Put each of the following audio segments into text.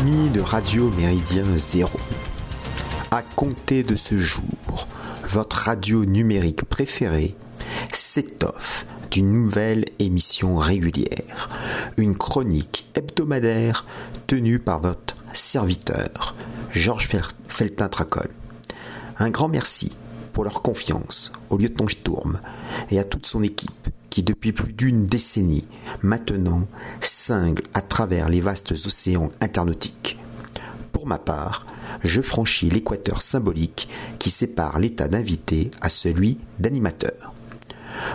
Amis de Radio Méridien Zéro, à compter de ce jour, votre radio numérique préférée s'étoffe d'une nouvelle émission régulière, une chronique hebdomadaire tenue par votre serviteur, Georges Feltin-Tracol. Un grand merci pour leur confiance au lieutenant Sturm et à toute son équipe qui depuis plus d'une décennie maintenant cingle à travers les vastes océans internautiques. Pour ma part, je franchis l'équateur symbolique qui sépare l'état d'invité à celui d'animateur.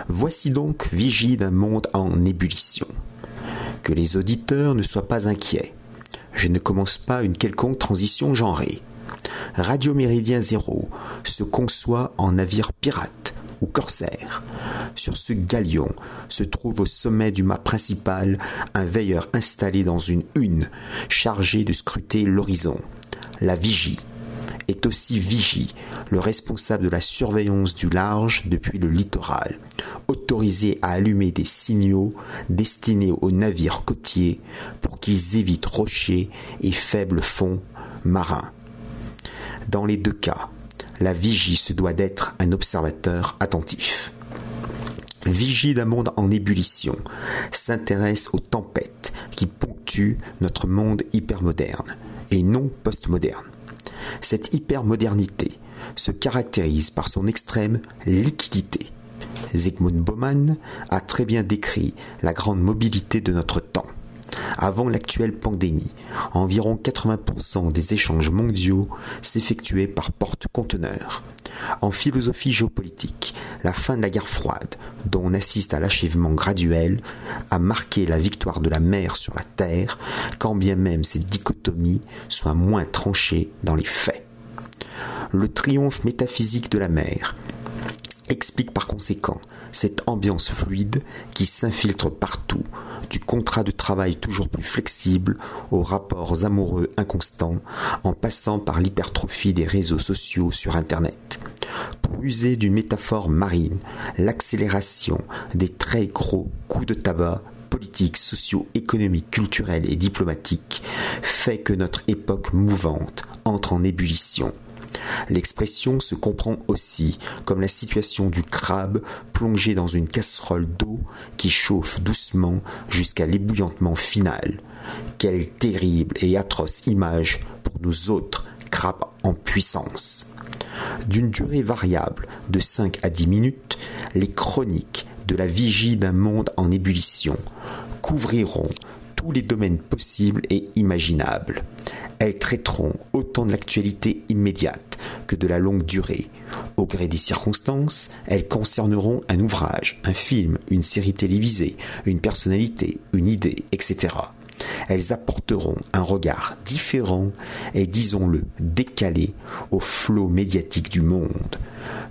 Voici donc Vigie d'un monde en ébullition. Que les auditeurs ne soient pas inquiets. Je ne commence pas une quelconque transition genrée. Radio Méridien Zéro se conçoit en navire pirate ou corsaire. Sur ce galion se trouve au sommet du mât principal un veilleur installé dans une hune, chargé de scruter l'horizon. La vigie est aussi vigie, le responsable de la surveillance du large depuis le littoral, autorisé à allumer des signaux destinés aux navires côtiers pour qu'ils évitent rochers et faibles fonds marins. Dans les deux cas, la vigie se doit d'être un observateur attentif. Vigie d'un monde en ébullition s'intéresse aux tempêtes qui ponctuent notre monde hypermoderne et non postmoderne. Cette hypermodernité se caractérise par son extrême liquidité. Zygmunt Bauman a très bien décrit la grande mobilité de notre temps. Avant l'actuelle pandémie, environ 80% des échanges mondiaux s'effectuaient par porte-conteneurs. En philosophie géopolitique, la fin de la guerre froide, dont on assiste à l'achèvement graduel, a marqué la victoire de la mer sur la terre, quand bien même cette dichotomie soit moins tranchée dans les faits. Le triomphe métaphysique de la mer explique par conséquent cette ambiance fluide qui s'infiltre partout, du contrat de travail toujours plus flexible aux rapports amoureux inconstants, en passant par l'hypertrophie des réseaux sociaux sur Internet. Pour user d'une métaphore marine, l'accélération des très gros coups de tabac politiques, sociaux, économiques, culturels et diplomatiques fait que notre époque mouvante entre en ébullition L'expression se comprend aussi comme la situation du crabe plongé dans une casserole d'eau qui chauffe doucement jusqu'à l'ébouillantement final. Quelle terrible et atroce image pour nous autres crabes en puissance. D'une durée variable de 5 à 10 minutes, les chroniques de la vigie d'un monde en ébullition couvriront tous les domaines possibles et imaginables. Elles traiteront autant de l'actualité immédiate que de la longue durée. Au gré des circonstances, elles concerneront un ouvrage, un film, une série télévisée, une personnalité, une idée, etc. Elles apporteront un regard différent et, disons-le, décalé au flot médiatique du monde.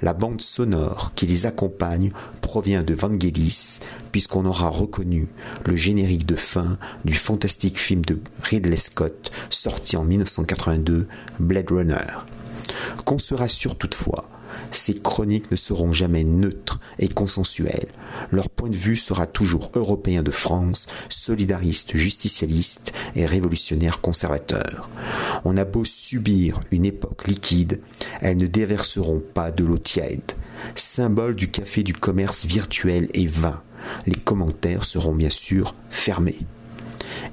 La bande sonore qui les accompagne provient de Vangelis, puisqu'on aura reconnu le générique de fin du fantastique film de Ridley Scott sorti en 1982, Blade Runner. Qu'on se rassure toutefois, ces chroniques ne seront jamais neutres et consensuelles. Leur point de vue sera toujours européen de France, solidariste, justicialiste et révolutionnaire conservateur. On a beau subir une époque liquide, elles ne déverseront pas de l'eau tiède. Symbole du café du commerce virtuel et vain, les commentaires seront bien sûr fermés.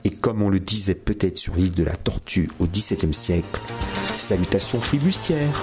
Et comme on le disait peut-être sur l'île de la Tortue au XVIIe siècle, salutations flibustières